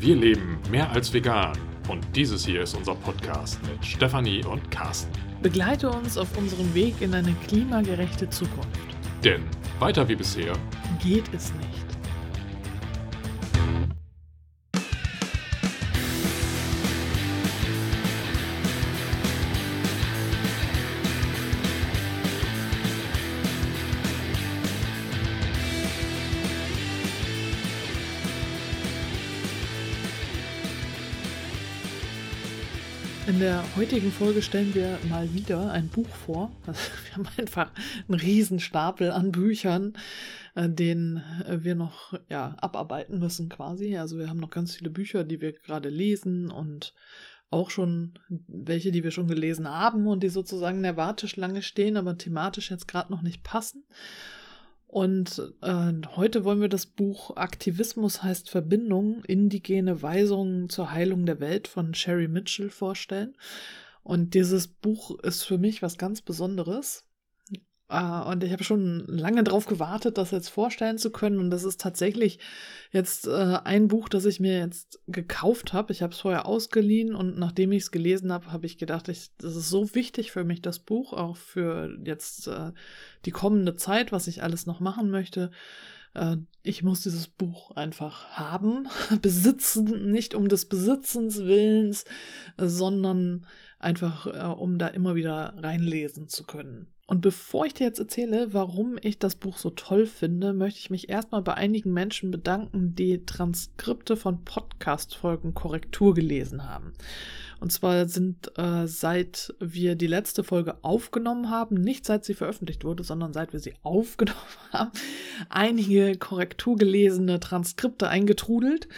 Wir leben mehr als vegan und dieses hier ist unser Podcast mit Stefanie und Carsten. Begleite uns auf unserem Weg in eine klimagerechte Zukunft. Denn weiter wie bisher geht es nicht. In der heutigen Folge stellen wir mal wieder ein Buch vor. Also wir haben einfach einen Riesenstapel an Büchern, äh, den wir noch ja, abarbeiten müssen quasi. Also wir haben noch ganz viele Bücher, die wir gerade lesen und auch schon welche, die wir schon gelesen haben und die sozusagen in der Warteschlange stehen, aber thematisch jetzt gerade noch nicht passen. Und äh, heute wollen wir das Buch Aktivismus heißt Verbindung, indigene Weisungen zur Heilung der Welt von Sherry Mitchell vorstellen. Und dieses Buch ist für mich was ganz Besonderes. Uh, und ich habe schon lange darauf gewartet, das jetzt vorstellen zu können. Und das ist tatsächlich jetzt uh, ein Buch, das ich mir jetzt gekauft habe. Ich habe es vorher ausgeliehen und nachdem ich es gelesen habe, habe ich gedacht, ich, das ist so wichtig für mich, das Buch, auch für jetzt uh, die kommende Zeit, was ich alles noch machen möchte. Ich muss dieses Buch einfach haben, besitzen, nicht um des Besitzens willens, sondern einfach um da immer wieder reinlesen zu können. Und bevor ich dir jetzt erzähle, warum ich das Buch so toll finde, möchte ich mich erstmal bei einigen Menschen bedanken, die Transkripte von Podcast-Folgen Korrektur gelesen haben. Und zwar sind äh, seit wir die letzte Folge aufgenommen haben, nicht seit sie veröffentlicht wurde, sondern seit wir sie aufgenommen haben, einige korrekturgelesene Transkripte eingetrudelt.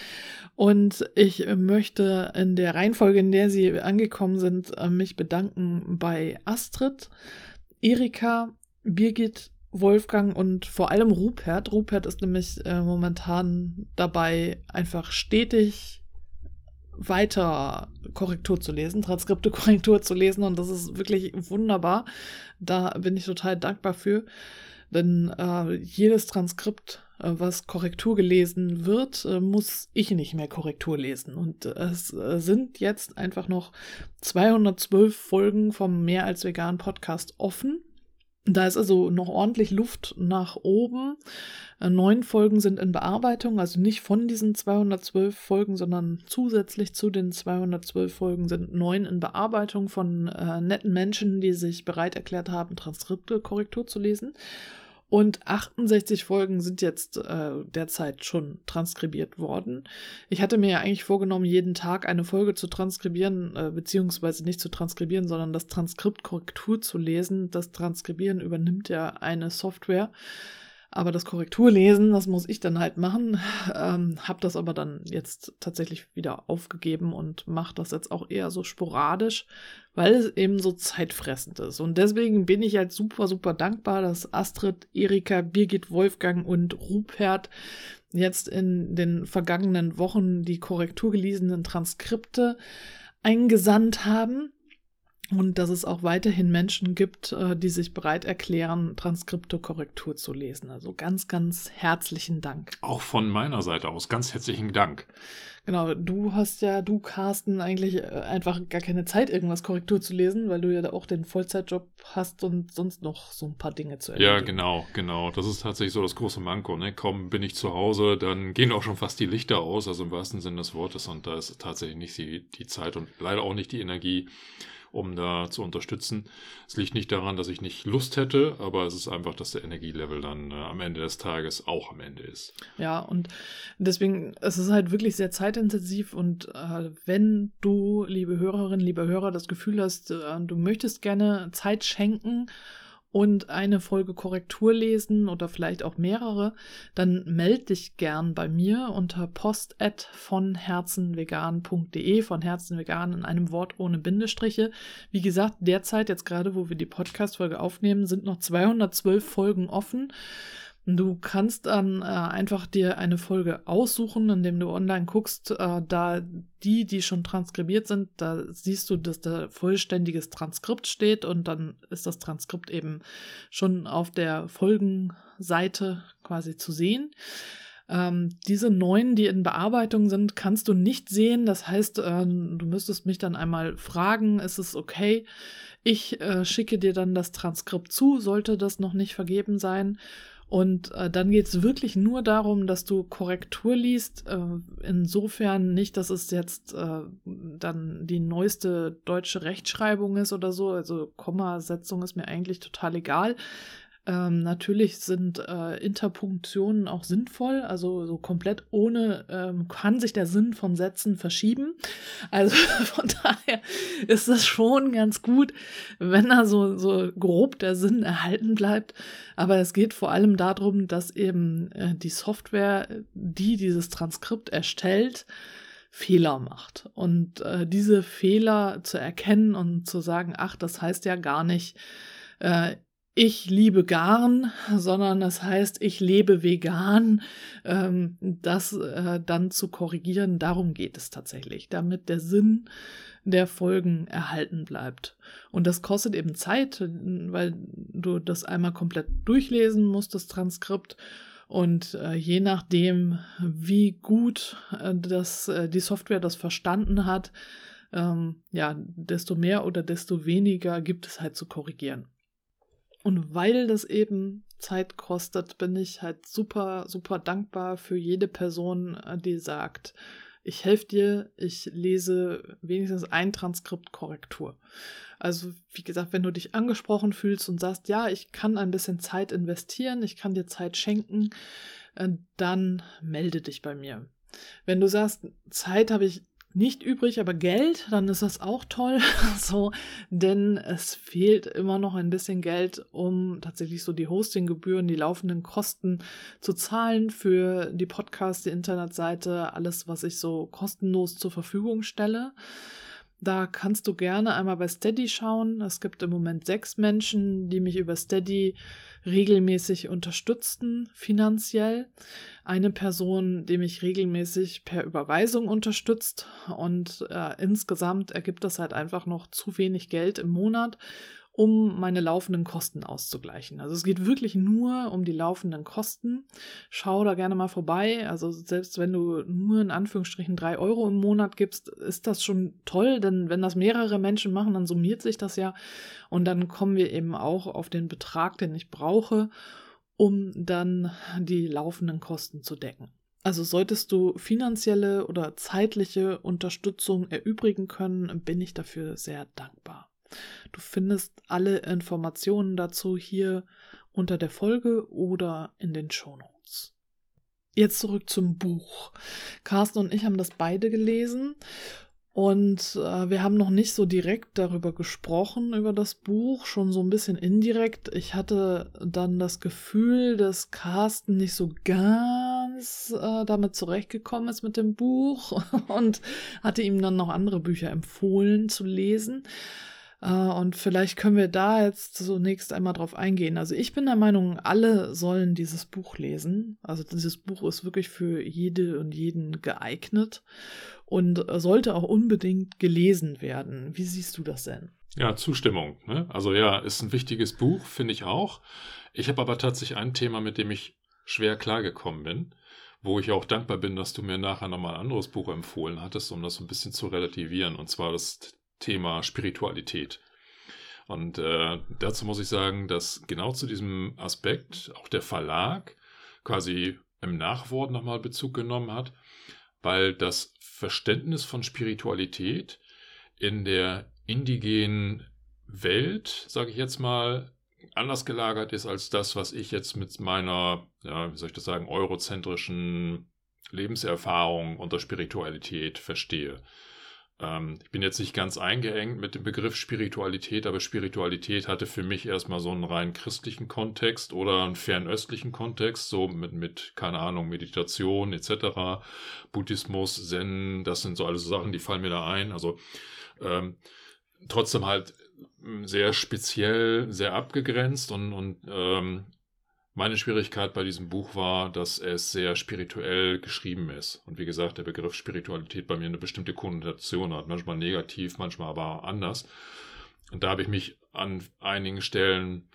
Und ich möchte in der Reihenfolge, in der sie angekommen sind, äh, mich bedanken bei Astrid, Erika, Birgit, Wolfgang und vor allem Rupert. Rupert ist nämlich äh, momentan dabei, einfach stetig weiter Korrektur zu lesen, Transkripte Korrektur zu lesen und das ist wirklich wunderbar. Da bin ich total dankbar für, denn äh, jedes Transkript, äh, was Korrektur gelesen wird, äh, muss ich nicht mehr Korrektur lesen und es äh, sind jetzt einfach noch 212 Folgen vom Mehr als vegan Podcast offen. Da ist also noch ordentlich Luft nach oben. Äh, neun Folgen sind in Bearbeitung, also nicht von diesen 212 Folgen, sondern zusätzlich zu den 212 Folgen sind neun in Bearbeitung von äh, netten Menschen, die sich bereit erklärt haben, Transkripte Korrektur zu lesen. Und 68 Folgen sind jetzt äh, derzeit schon transkribiert worden. Ich hatte mir ja eigentlich vorgenommen, jeden Tag eine Folge zu transkribieren, äh, beziehungsweise nicht zu transkribieren, sondern das Transkript Korrektur zu lesen. Das Transkribieren übernimmt ja eine Software. Aber das Korrekturlesen, das muss ich dann halt machen. Ähm, hab das aber dann jetzt tatsächlich wieder aufgegeben und mache das jetzt auch eher so sporadisch, weil es eben so zeitfressend ist. Und deswegen bin ich halt super, super dankbar, dass Astrid, Erika, Birgit, Wolfgang und Rupert jetzt in den vergangenen Wochen die korrekturgelesenen Transkripte eingesandt haben und dass es auch weiterhin Menschen gibt, äh, die sich bereit erklären, Transkripte Korrektur zu lesen. Also ganz, ganz herzlichen Dank. Auch von meiner Seite aus ganz herzlichen Dank. Genau, du hast ja, du Carsten, eigentlich äh, einfach gar keine Zeit, irgendwas Korrektur zu lesen, weil du ja auch den Vollzeitjob hast und sonst noch so ein paar Dinge zu erledigen. Ja, genau, genau. Das ist tatsächlich so das große Manko. Ne? Kaum bin ich zu Hause, dann gehen auch schon fast die Lichter aus, also im wahrsten Sinne des Wortes. Und da ist tatsächlich nicht die, die Zeit und leider auch nicht die Energie, um da zu unterstützen. Es liegt nicht daran, dass ich nicht Lust hätte, aber es ist einfach, dass der Energielevel dann äh, am Ende des Tages auch am Ende ist. Ja, und deswegen, es ist halt wirklich sehr zeitintensiv und äh, wenn du, liebe Hörerinnen, liebe Hörer, das Gefühl hast, äh, du möchtest gerne Zeit schenken, und eine Folge Korrektur lesen oder vielleicht auch mehrere, dann melde dich gern bei mir unter post von herzenvegan.de, von herzenvegan in einem Wort ohne Bindestriche. Wie gesagt, derzeit, jetzt gerade, wo wir die Podcast-Folge aufnehmen, sind noch 212 Folgen offen. Du kannst dann äh, einfach dir eine Folge aussuchen, indem du online guckst, äh, da die, die schon transkribiert sind, da siehst du, dass da vollständiges Transkript steht und dann ist das Transkript eben schon auf der Folgenseite quasi zu sehen. Ähm, diese neun, die in Bearbeitung sind, kannst du nicht sehen. Das heißt, äh, du müsstest mich dann einmal fragen, ist es okay? Ich äh, schicke dir dann das Transkript zu, sollte das noch nicht vergeben sein. Und äh, dann geht es wirklich nur darum, dass du Korrektur liest. Äh, insofern nicht, dass es jetzt äh, dann die neueste deutsche Rechtschreibung ist oder so. Also Kommasetzung ist mir eigentlich total egal. Ähm, natürlich sind äh, Interpunktionen auch sinnvoll, also so komplett ohne ähm, kann sich der Sinn von Sätzen verschieben. Also von daher ist das schon ganz gut, wenn da so, so grob der Sinn erhalten bleibt. Aber es geht vor allem darum, dass eben äh, die Software, die dieses Transkript erstellt, Fehler macht. Und äh, diese Fehler zu erkennen und zu sagen, ach, das heißt ja gar nicht, äh, ich liebe Garn, sondern das heißt, ich lebe vegan, ähm, das äh, dann zu korrigieren. Darum geht es tatsächlich, damit der Sinn der Folgen erhalten bleibt. Und das kostet eben Zeit, weil du das einmal komplett durchlesen musst, das Transkript. Und äh, je nachdem, wie gut äh, das, äh, die Software das verstanden hat, ähm, ja, desto mehr oder desto weniger gibt es halt zu korrigieren. Und weil das eben Zeit kostet, bin ich halt super, super dankbar für jede Person, äh, die sagt, ich helfe dir, ich lese wenigstens ein Transkript Korrektur. Also, wie gesagt, wenn du dich angesprochen fühlst und sagst, ja, ich kann ein bisschen Zeit investieren, ich kann dir Zeit schenken, äh, dann melde dich bei mir. Wenn du sagst, Zeit habe ich nicht übrig, aber Geld, dann ist das auch toll. so, denn es fehlt immer noch ein bisschen Geld, um tatsächlich so die Hostinggebühren, die laufenden Kosten zu zahlen für die Podcast, die Internetseite, alles, was ich so kostenlos zur Verfügung stelle. Da kannst du gerne einmal bei Steady schauen. Es gibt im Moment sechs Menschen, die mich über Steady regelmäßig unterstützten finanziell. Eine Person, die mich regelmäßig per Überweisung unterstützt und äh, insgesamt ergibt das halt einfach noch zu wenig Geld im Monat, um meine laufenden Kosten auszugleichen. Also es geht wirklich nur um die laufenden Kosten. Schau da gerne mal vorbei. Also selbst wenn du nur in Anführungsstrichen drei Euro im Monat gibst, ist das schon toll, denn wenn das mehrere Menschen machen, dann summiert sich das ja und dann kommen wir eben auch auf den Betrag, den ich brauche, um dann die laufenden Kosten zu decken. Also solltest du finanzielle oder zeitliche Unterstützung erübrigen können, bin ich dafür sehr dankbar. Du findest alle Informationen dazu hier unter der Folge oder in den Shownotes. Jetzt zurück zum Buch. Carsten und ich haben das beide gelesen und äh, wir haben noch nicht so direkt darüber gesprochen, über das Buch, schon so ein bisschen indirekt. Ich hatte dann das Gefühl, dass Carsten nicht so ganz äh, damit zurechtgekommen ist mit dem Buch und hatte ihm dann noch andere Bücher empfohlen zu lesen. Äh, und vielleicht können wir da jetzt zunächst einmal drauf eingehen. Also ich bin der Meinung, alle sollen dieses Buch lesen. Also dieses Buch ist wirklich für jede und jeden geeignet und sollte auch unbedingt gelesen werden. Wie siehst du das denn? Ja, Zustimmung. Ne? Also ja, ist ein wichtiges Buch, finde ich auch. Ich habe aber tatsächlich ein Thema, mit dem ich schwer klargekommen bin, wo ich auch dankbar bin, dass du mir nachher nochmal ein anderes Buch empfohlen hattest, um das ein bisschen zu relativieren. Und zwar das Thema Spiritualität. Und äh, dazu muss ich sagen, dass genau zu diesem Aspekt auch der Verlag quasi im Nachwort nochmal Bezug genommen hat, weil das Verständnis von Spiritualität in der indigenen Welt, sage ich jetzt mal, anders gelagert ist als das, was ich jetzt mit meiner, ja, wie soll ich das sagen, eurozentrischen Lebenserfahrung unter Spiritualität verstehe. Ähm, ich bin jetzt nicht ganz eingeengt mit dem Begriff Spiritualität, aber Spiritualität hatte für mich erstmal so einen rein christlichen Kontext oder einen fernöstlichen Kontext, so mit, mit keine Ahnung, Meditation etc., Buddhismus, Zen, das sind so alles Sachen, die fallen mir da ein. Also ähm, trotzdem halt sehr speziell, sehr abgegrenzt und, und ähm, meine Schwierigkeit bei diesem Buch war, dass es sehr spirituell geschrieben ist. Und wie gesagt, der Begriff Spiritualität bei mir eine bestimmte Konnotation hat. Manchmal negativ, manchmal aber anders. Und da habe ich mich an einigen Stellen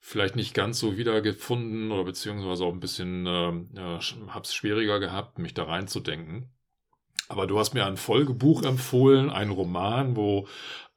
vielleicht nicht ganz so wiedergefunden oder beziehungsweise auch ein bisschen, äh, ja, hab's schwieriger gehabt, mich da reinzudenken. Aber du hast mir ein Folgebuch empfohlen, ein Roman, wo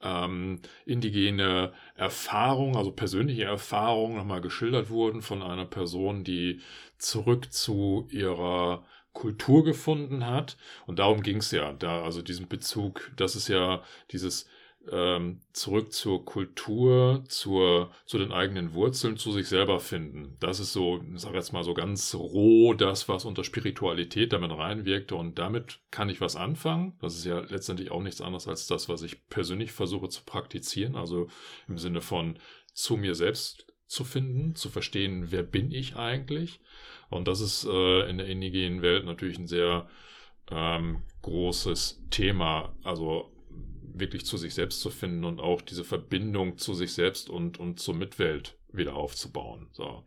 ähm, indigene Erfahrungen, also persönliche Erfahrungen nochmal geschildert wurden von einer Person, die zurück zu ihrer Kultur gefunden hat. Und darum ging es ja, da, also diesen Bezug, das ist ja dieses ähm, zurück zur Kultur, zur, zu den eigenen Wurzeln, zu sich selber finden. Das ist so, ich sage jetzt mal so ganz roh das, was unter Spiritualität damit reinwirkte und damit kann ich was anfangen. Das ist ja letztendlich auch nichts anderes als das, was ich persönlich versuche zu praktizieren, also im Sinne von zu mir selbst zu finden, zu verstehen, wer bin ich eigentlich. Und das ist äh, in der indigenen Welt natürlich ein sehr ähm, großes Thema. Also wirklich zu sich selbst zu finden und auch diese Verbindung zu sich selbst und, und zur Mitwelt wieder aufzubauen. So.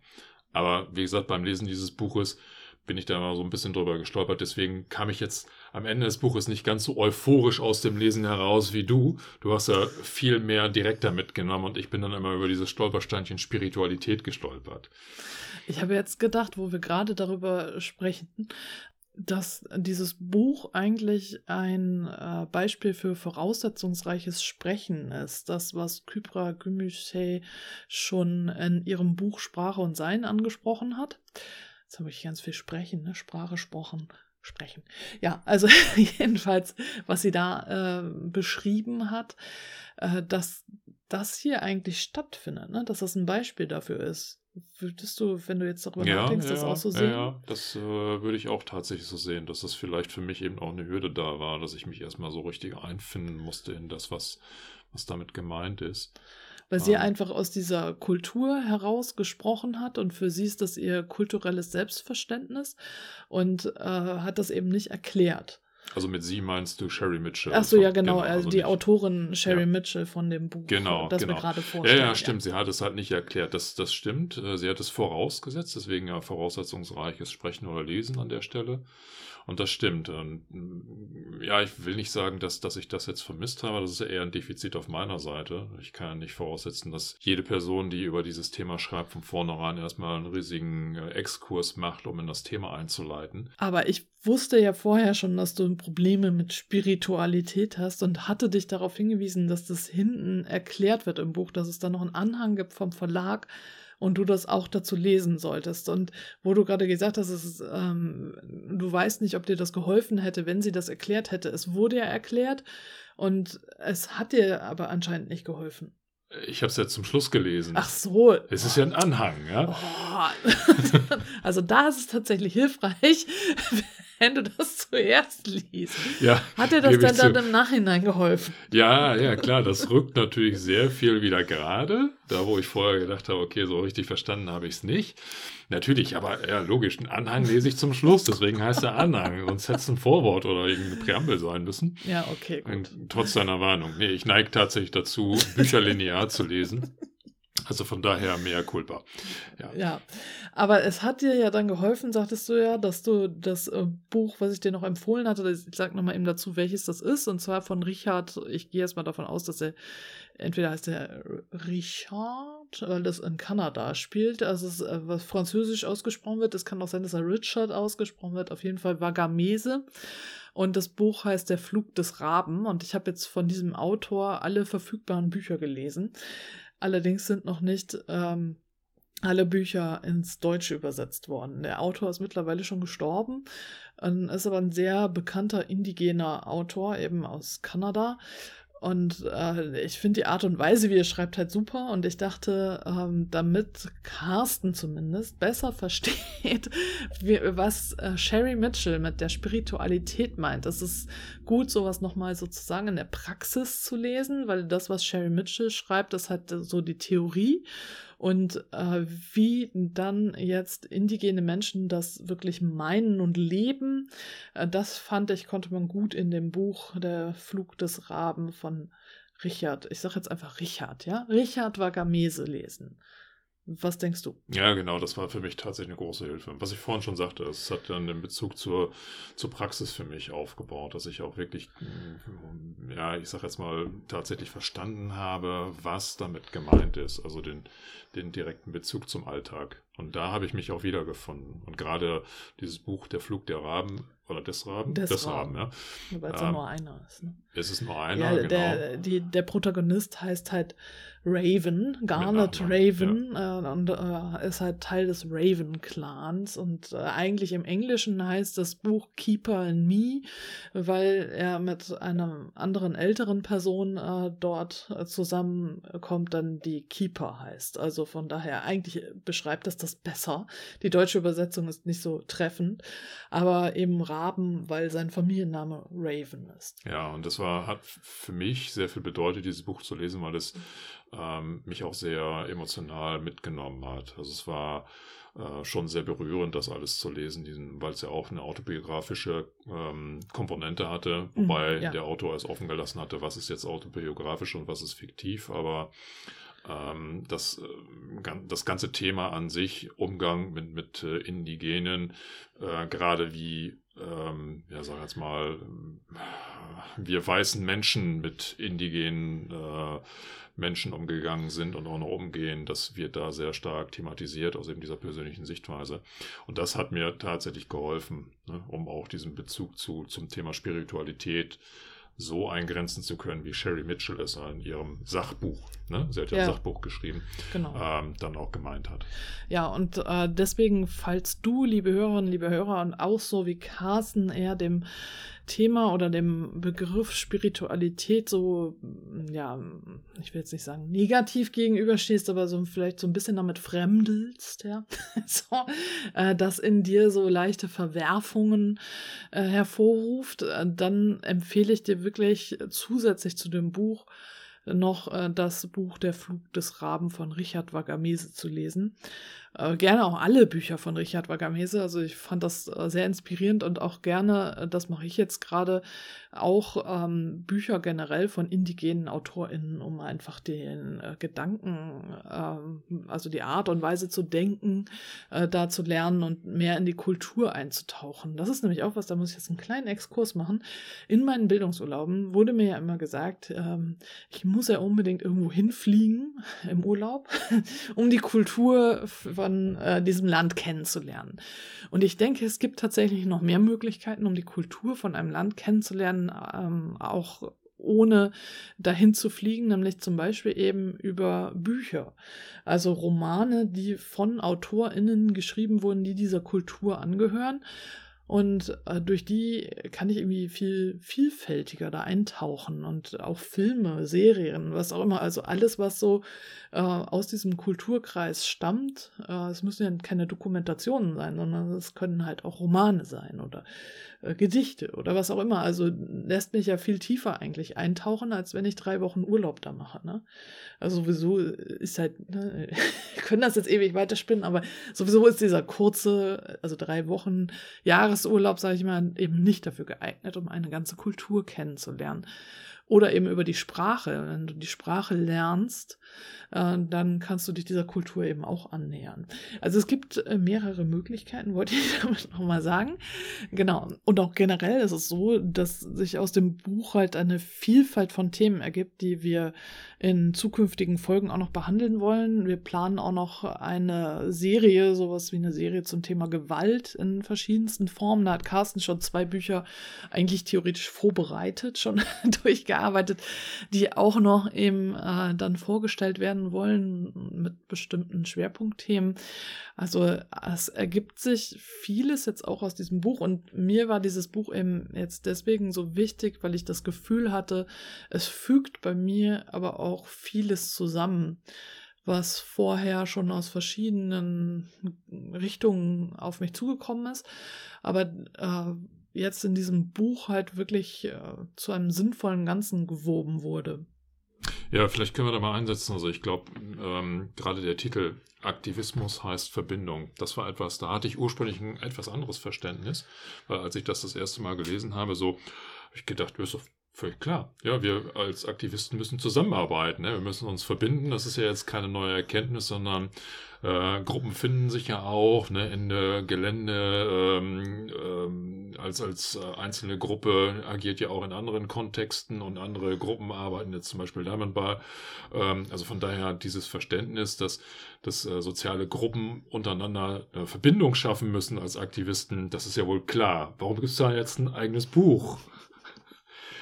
Aber wie gesagt, beim Lesen dieses Buches bin ich da mal so ein bisschen drüber gestolpert. Deswegen kam ich jetzt am Ende des Buches nicht ganz so euphorisch aus dem Lesen heraus wie du. Du hast ja viel mehr direkter mitgenommen und ich bin dann immer über dieses Stolpersteinchen Spiritualität gestolpert. Ich habe jetzt gedacht, wo wir gerade darüber sprechen, dass dieses Buch eigentlich ein äh, Beispiel für voraussetzungsreiches Sprechen ist. Das, was Kypra Gümüşay schon in ihrem Buch Sprache und Sein angesprochen hat. Jetzt habe ich ganz viel sprechen, ne? Sprache, Sprochen, sprechen. Ja, also jedenfalls, was sie da äh, beschrieben hat, äh, dass das hier eigentlich stattfindet, ne? dass das ein Beispiel dafür ist. Würdest du, wenn du jetzt darüber ja, nachdenkst, ja, das auch so sehen? Ja, das äh, würde ich auch tatsächlich so sehen, dass das vielleicht für mich eben auch eine Hürde da war, dass ich mich erstmal so richtig einfinden musste in das, was, was damit gemeint ist. Weil sie einfach aus dieser Kultur heraus gesprochen hat und für sie ist das ihr kulturelles Selbstverständnis und äh, hat das eben nicht erklärt. Also mit sie meinst du Sherry Mitchell? Ach so, ja, genau. genau also, also die nicht. Autorin Sherry ja. Mitchell von dem Buch, genau, das genau. wir gerade vorstellen. Ja, ja, stimmt. Ja. Sie hat es halt nicht erklärt. Das, das stimmt. Äh, sie hat es vorausgesetzt, deswegen ja voraussetzungsreiches Sprechen oder Lesen an der Stelle. Und das stimmt. Und, mm, ja, ich will nicht sagen, dass, dass ich das jetzt vermisst habe. Das ist eher ein Defizit auf meiner Seite. Ich kann nicht voraussetzen, dass jede Person, die über dieses Thema schreibt, von vornherein erstmal einen riesigen äh, Exkurs macht, um in das Thema einzuleiten. Aber ich wusste ja vorher schon, dass du Probleme mit Spiritualität hast und hatte dich darauf hingewiesen, dass das hinten erklärt wird im Buch, dass es da noch einen Anhang gibt vom Verlag, und du das auch dazu lesen solltest. Und wo du gerade gesagt hast, ist, ähm, du weißt nicht, ob dir das geholfen hätte, wenn sie das erklärt hätte. Es wurde ja erklärt und es hat dir aber anscheinend nicht geholfen. Ich habe es ja zum Schluss gelesen. Ach so. Es ist ja ein Anhang, ja. Oh. also da ist es tatsächlich hilfreich, wenn du das zuerst liest. Ja, Hat dir das dann, dann im Nachhinein geholfen? Ja, ja, klar. Das rückt natürlich sehr viel wieder gerade. Da, wo ich vorher gedacht habe, okay, so richtig verstanden habe ich es nicht. Natürlich, aber ja, logisch, einen Anhang lese ich zum Schluss, deswegen heißt der Anhang. Sonst hätte es ein Vorwort oder irgendeine Präambel sein müssen. Ja, okay, gut. Und trotz deiner Warnung. Nee, ich neige tatsächlich dazu, Bücher linear zu lesen. Also von daher mehr culpa. Ja. ja, aber es hat dir ja dann geholfen, sagtest du ja, dass du das äh, Buch, was ich dir noch empfohlen hatte, ich sag nochmal eben dazu, welches das ist, und zwar von Richard, ich gehe erstmal davon aus, dass er, entweder heißt er Richard, weil das in Kanada spielt, also es, äh, was französisch ausgesprochen wird, es kann auch sein, dass er Richard ausgesprochen wird, auf jeden Fall Vagamese. Und das Buch heißt Der Flug des Raben. Und ich habe jetzt von diesem Autor alle verfügbaren Bücher gelesen. Allerdings sind noch nicht ähm, alle Bücher ins Deutsche übersetzt worden. Der Autor ist mittlerweile schon gestorben, ähm, ist aber ein sehr bekannter indigener Autor, eben aus Kanada. Und äh, ich finde die Art und Weise, wie er schreibt, halt super. Und ich dachte, ähm, damit Carsten zumindest besser versteht, wie, was äh, Sherry Mitchell mit der Spiritualität meint. Es ist gut, sowas nochmal sozusagen in der Praxis zu lesen, weil das, was Sherry Mitchell schreibt, das hat so die Theorie. Und äh, wie dann jetzt indigene Menschen das wirklich meinen und leben, äh, das fand ich, konnte man gut in dem Buch Der Flug des Raben von Richard, ich sage jetzt einfach Richard, ja, Richard Wagamese lesen. Was denkst du? Ja, genau, das war für mich tatsächlich eine große Hilfe. Was ich vorhin schon sagte, es hat dann den Bezug zur, zur Praxis für mich aufgebaut, dass ich auch wirklich, mm, ja, ich sag jetzt mal, tatsächlich verstanden habe, was damit gemeint ist. Also den, den direkten Bezug zum Alltag. Und da habe ich mich auch wiedergefunden. Und gerade dieses Buch Der Flug der Raben oder des Raben? Des, des Raben, Raben, ja. Weil es Ähm, ja nur einer ist. Ne? Es ist nur einer, Ja, genau. der, die, der Protagonist heißt halt Raven, Garnet Raven, äh, und äh, ist halt Teil des Raven-Clans. Und äh, eigentlich im Englischen heißt das Buch Keeper and Me, weil er mit einer anderen älteren Person äh, dort zusammenkommt, dann die Keeper heißt. Also von daher, eigentlich beschreibt das das besser. Die deutsche Übersetzung ist nicht so treffend, aber eben Raben, weil sein Familienname Raven ist. Ja, und das war, hat für mich sehr viel bedeutet, dieses Buch zu lesen, weil es ähm, mich auch sehr emotional mitgenommen hat. Also es war äh, schon sehr berührend, das alles zu lesen, diesen, weil es ja auch eine autobiografische ähm, Komponente hatte, Mhm, wobei ja. der Autor es offen gelassen hatte, was ist jetzt autobiografisch und was ist fiktiv, aber ähm, das, äh, das ganze Thema an sich, Umgang mit, mit äh, Indigenen, äh, gerade wie, ähm, ja, sag jetzt mal, äh, wir weißen Menschen mit indigenen äh, Menschen umgegangen sind und auch noch umgehen, das wird da sehr stark thematisiert aus eben dieser persönlichen Sichtweise. Und das hat mir tatsächlich geholfen, ne, um auch diesen Bezug zu, zum Thema Spiritualität so eingrenzen zu können, wie Sherry Mitchell es in ihrem Sachbuch, ne, sie hat ja, Ja. ein Sachbuch geschrieben, Genau. ähm, dann auch gemeint hat. Ja, und äh, deswegen, falls du, liebe Hörerinnen, liebe Hörer, und auch so wie Carsten eher dem Thema oder dem Begriff Spiritualität so, mm, ja, ich will jetzt nicht sagen negativ gegenüberstehst, aber so vielleicht so ein bisschen damit fremdelst, ja, so, äh, dass in dir so leichte Verwerfungen äh, hervorruft, äh, dann empfehle ich dir wirklich zusätzlich zu dem Buch noch äh, das Buch Der Flug des Raben von Richard Wagamese zu lesen. Äh, gerne auch alle Bücher von Richard Wagamese. Also ich fand das äh, sehr inspirierend und auch gerne, äh, das mache ich jetzt gerade, auch ähm, Bücher generell von indigenen AutorInnen, um einfach den Gedanken, ähm, also die Art und Weise zu denken, da zu lernen und mehr in die Kultur einzutauchen. Das ist nämlich auch was, da muss ich jetzt einen kleinen Exkurs machen. In meinen Bildungsurlauben wurde mir ja immer gesagt, ähm, ich muss ja unbedingt irgendwo hinfliegen im Urlaub, um die Kultur von äh, diesem Land kennenzulernen. Und ich denke, es gibt tatsächlich noch mehr Möglichkeiten, um die Kultur von einem Land kennenzulernen, ähm, auch ohne dahin zu fliegen, nämlich zum Beispiel eben über Bücher. Also Romane, die von AutorInnen geschrieben wurden, die dieser Kultur angehören. Und äh, durch die kann ich irgendwie viel vielfältiger da eintauchen und auch Filme, Serien, was auch immer. Also alles, was so äh, aus diesem Kulturkreis stammt. Äh, es müssen ja keine Dokumentationen sein, sondern es können halt auch Romane sein oder äh, Gedichte oder was auch immer. Also lässt mich ja viel tiefer eigentlich eintauchen, als wenn ich drei Wochen Urlaub da mache. Ne? Also sowieso ist halt, ne, wir können das jetzt ewig weiterspinnen, aber sowieso ist dieser kurze, also drei Wochen Jahresurlaub, sage ich mal, eben nicht dafür geeignet, um eine ganze Kultur kennenzulernen. Oder eben über die Sprache. Wenn du die Sprache lernst, äh, dann kannst du dich dieser Kultur eben auch annähern. Also es gibt äh, mehrere Möglichkeiten, wollte ich damit nochmal sagen. Genau. Und auch generell ist es so, dass sich aus dem Buch halt eine Vielfalt von Themen ergibt, die wir in zukünftigen Folgen auch noch behandeln wollen. Wir planen auch noch eine Serie, sowas wie eine Serie zum Thema Gewalt in verschiedensten Formen. Da hat Carsten schon zwei Bücher eigentlich theoretisch vorbereitet, schon durchgearbeitet, die auch noch eben äh, dann vorgestellt werden wollen mit bestimmten Schwerpunktthemen. Also es ergibt sich vieles jetzt auch aus diesem Buch und mir war dieses Buch eben jetzt deswegen so wichtig, weil ich das Gefühl hatte, es fügt bei mir aber auch vieles zusammen, was vorher schon aus verschiedenen Richtungen auf mich zugekommen ist, aber äh, jetzt in diesem Buch halt wirklich äh, zu einem sinnvollen Ganzen gewoben wurde. Ja, vielleicht können wir da mal einsetzen. Also ich glaube, ähm, gerade der Titel Aktivismus heißt Verbindung. Das war etwas, da hatte ich ursprünglich ein etwas anderes Verständnis, weil als ich das das erste Mal gelesen habe, so habe ich gedacht, das ist Völlig klar. Ja, wir als Aktivisten müssen zusammenarbeiten. Ne? Wir müssen uns verbinden. Das ist ja jetzt keine neue Erkenntnis, sondern äh, Gruppen finden sich ja auch ne, in der Gelände. Ähm, ähm, als als äh, einzelne Gruppe agiert ja auch in anderen Kontexten und andere Gruppen arbeiten jetzt zum Beispiel Diamond Bar. Ähm, also von daher dieses Verständnis, dass, dass äh, soziale Gruppen untereinander äh, Verbindung schaffen müssen als Aktivisten, das ist ja wohl klar. Warum gibt es da jetzt ein eigenes Buch?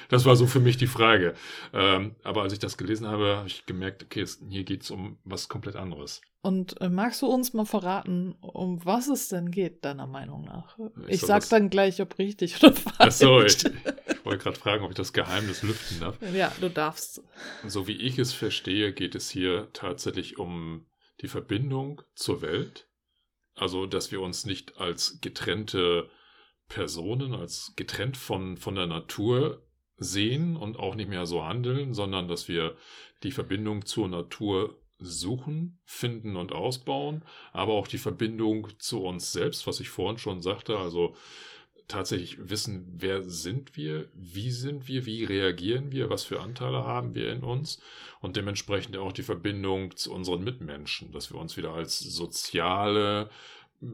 Das war so für mich die Frage. Ähm, aber als ich das gelesen habe, habe ich gemerkt, okay, es, hier geht es um was komplett anderes. Und äh, magst du uns mal verraten, um was es denn geht, deiner Meinung nach? Ich, ich sag dann gleich, ob richtig oder falsch. Achso, ich, ich wollte gerade fragen, ob ich das Geheimnis lüften darf. Ja, du darfst. So wie ich es verstehe, geht es hier tatsächlich um die Verbindung zur Welt. Also, dass wir uns nicht als getrennte Personen, als getrennt von, von der Natur sehen und auch nicht mehr so handeln, sondern dass wir die Verbindung zur Natur suchen, finden und ausbauen, aber auch die Verbindung zu uns selbst, was ich vorhin schon sagte, also tatsächlich wissen, wer sind wir, wie sind wir, wie reagieren wir, was für Anteile haben wir in uns und dementsprechend auch die Verbindung zu unseren Mitmenschen, dass wir uns wieder als soziale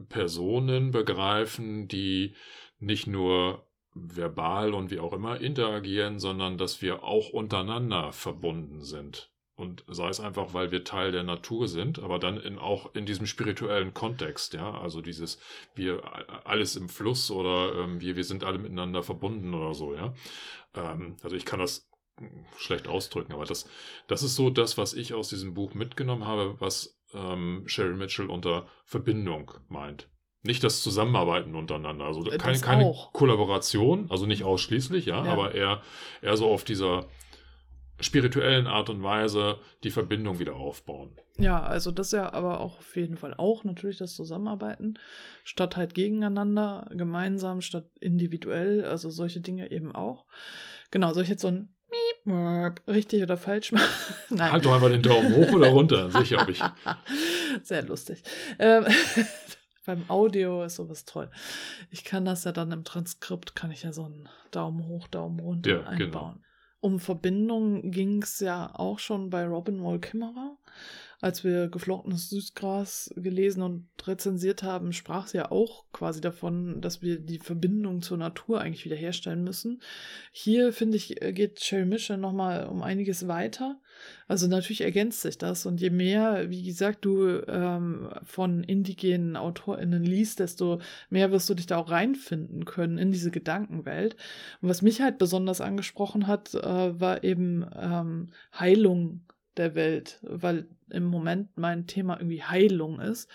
Personen begreifen, die nicht nur verbal und wie auch immer interagieren, sondern dass wir auch untereinander verbunden sind. Und sei es einfach, weil wir Teil der Natur sind, aber dann in, auch in diesem spirituellen Kontext, ja, also dieses, wir alles im Fluss oder ähm, wir, wir sind alle miteinander verbunden oder so, ja. Ähm, also ich kann das schlecht ausdrücken, aber das, das ist so das, was ich aus diesem Buch mitgenommen habe, was ähm, Sherry Mitchell unter Verbindung meint. Nicht das Zusammenarbeiten untereinander, also äh, keine, keine Kollaboration, also nicht ausschließlich, ja, ja, aber eher, eher so auf dieser spirituellen Art und Weise die Verbindung wieder aufbauen. Ja, also das ja aber auch auf jeden Fall auch natürlich das Zusammenarbeiten, statt halt gegeneinander, gemeinsam, statt individuell, also solche Dinge eben auch. Genau, soll ich jetzt so ein richtig oder falsch machen? Nein. Halt doch einfach den Daumen hoch oder runter, sicher ob ich. Sehr lustig. Ähm, beim Audio ist sowas toll. Ich kann das ja dann im Transkript, kann ich ja so einen Daumen hoch, Daumen runter ja, genau. einbauen. Genau. Um Verbindung ging es ja auch schon bei Robin Wall Kimmerer als wir geflochtenes Süßgras gelesen und rezensiert haben, sprach sie ja auch quasi davon, dass wir die Verbindung zur Natur eigentlich wiederherstellen müssen. Hier, finde ich, geht Sherry Mischer nochmal um einiges weiter. Also natürlich ergänzt sich das und je mehr, wie gesagt, du ähm, von indigenen AutorInnen liest, desto mehr wirst du dich da auch reinfinden können in diese Gedankenwelt. Und was mich halt besonders angesprochen hat, äh, war eben ähm, Heilung der Welt, weil im Moment mein Thema irgendwie Heilung ist.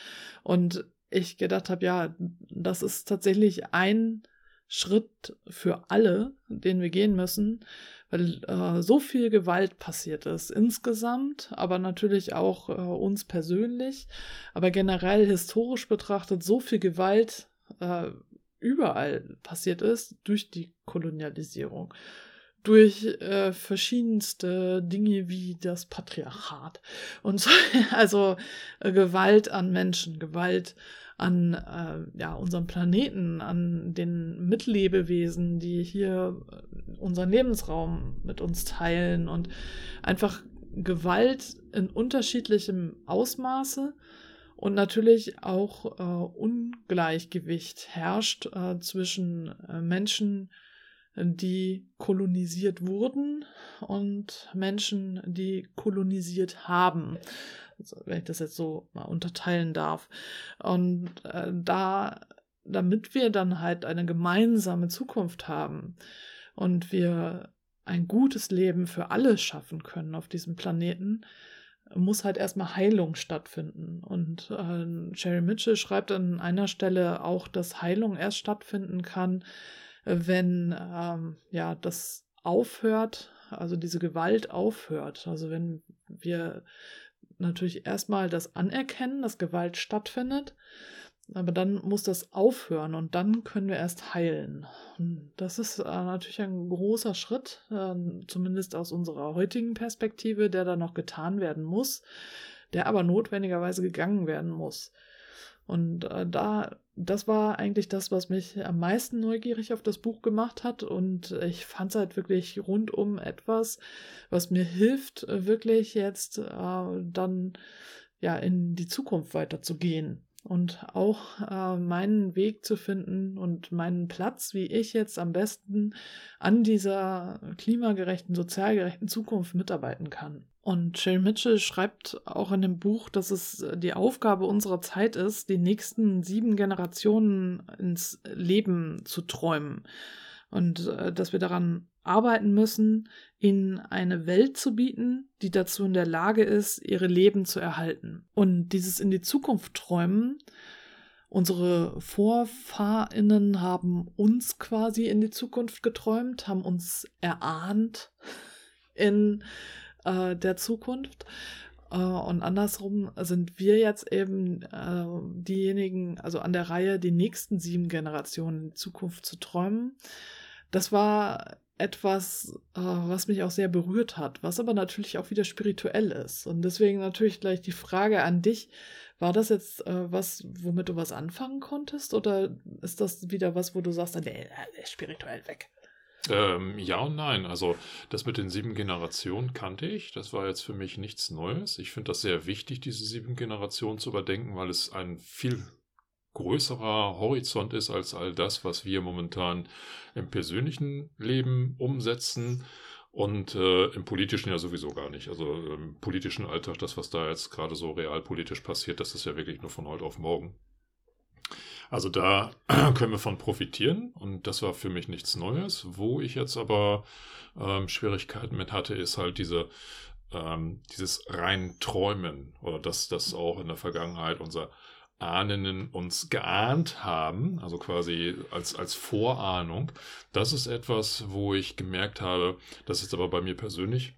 Und ich gedacht habe, ja, das ist tatsächlich ein Schritt für alle, den wir gehen müssen, weil äh, so viel Gewalt passiert ist insgesamt, aber natürlich auch äh, uns persönlich, aber generell historisch betrachtet so viel Gewalt äh, überall passiert ist durch die Kolonialisierung. Durch äh, verschiedenste Dinge wie das Patriarchat und so, also äh, Gewalt an Menschen, Gewalt an äh, ja unserem Planeten, an den Mitlebewesen, die hier äh, unseren Lebensraum mit uns teilen und einfach Gewalt in unterschiedlichem Ausmaße und natürlich auch äh, Ungleichgewicht herrscht äh, zwischen äh, Menschen, die kolonisiert wurden und Menschen, die kolonisiert haben. Also, wenn ich das jetzt so mal unterteilen darf. Und äh, da, damit wir dann halt eine gemeinsame Zukunft haben und wir ein gutes Leben für alle schaffen können auf diesem Planeten, muss halt erstmal Heilung stattfinden. Und äh, Jerry Mitchell schreibt an einer Stelle auch, dass Heilung erst stattfinden kann, wenn ähm, ja das aufhört, also diese Gewalt aufhört. Also wenn wir natürlich erstmal das anerkennen, dass Gewalt stattfindet, aber dann muss das aufhören und dann können wir erst heilen. Das ist äh, natürlich ein großer Schritt, äh, zumindest aus unserer heutigen Perspektive, der da noch getan werden muss, der aber notwendigerweise gegangen werden muss. Und äh, da, das war eigentlich das, was mich am meisten neugierig auf das Buch gemacht hat. Und ich fand es halt wirklich rundum etwas, was mir hilft, wirklich jetzt äh, dann ja in die Zukunft weiterzugehen und auch äh, meinen Weg zu finden und meinen Platz, wie ich jetzt am besten an dieser klimagerechten, sozialgerechten Zukunft mitarbeiten kann. Und Sherry Mitchell schreibt auch in dem Buch, dass es die Aufgabe unserer Zeit ist, die nächsten sieben Generationen ins Leben zu träumen. Und äh, dass wir daran arbeiten müssen, ihnen eine Welt zu bieten, die dazu in der Lage ist, ihre Leben zu erhalten. Und dieses in die Zukunft träumen, unsere Vorfahrinnen haben uns quasi in die Zukunft geträumt, haben uns erahnt in äh, der Zukunft. Äh, und andersrum sind wir jetzt eben äh, diejenigen, also an der Reihe, die nächsten sieben Generationen in die Zukunft zu träumen. Das war etwas, äh, was mich auch sehr berührt hat, was aber natürlich auch wieder spirituell ist. Und deswegen natürlich gleich die Frage an dich, war das jetzt äh, was, womit du was anfangen konntest? Oder ist das wieder was, wo du sagst, nee, spirituell weg? Ähm, ja und nein. Also das mit den sieben Generationen kannte ich. Das war jetzt für mich nichts Neues. Ich finde das sehr wichtig, diese sieben Generationen zu überdenken, weil es ein viel größerer Horizont ist als all das, was wir momentan im persönlichen Leben umsetzen und äh, im politischen ja sowieso gar nicht. Also im politischen Alltag, das, was da jetzt gerade so realpolitisch passiert, das ist ja wirklich nur von heute auf morgen. Also da können wir von profitieren und das war für mich nichts Neues. Wo ich jetzt aber ähm, Schwierigkeiten mit hatte, ist halt diese ähm, dieses rein Träumen oder dass das auch in der Vergangenheit unser Ahnen uns geahnt haben, also quasi als, als Vorahnung, das ist etwas, wo ich gemerkt habe, das ist aber bei mir persönlich,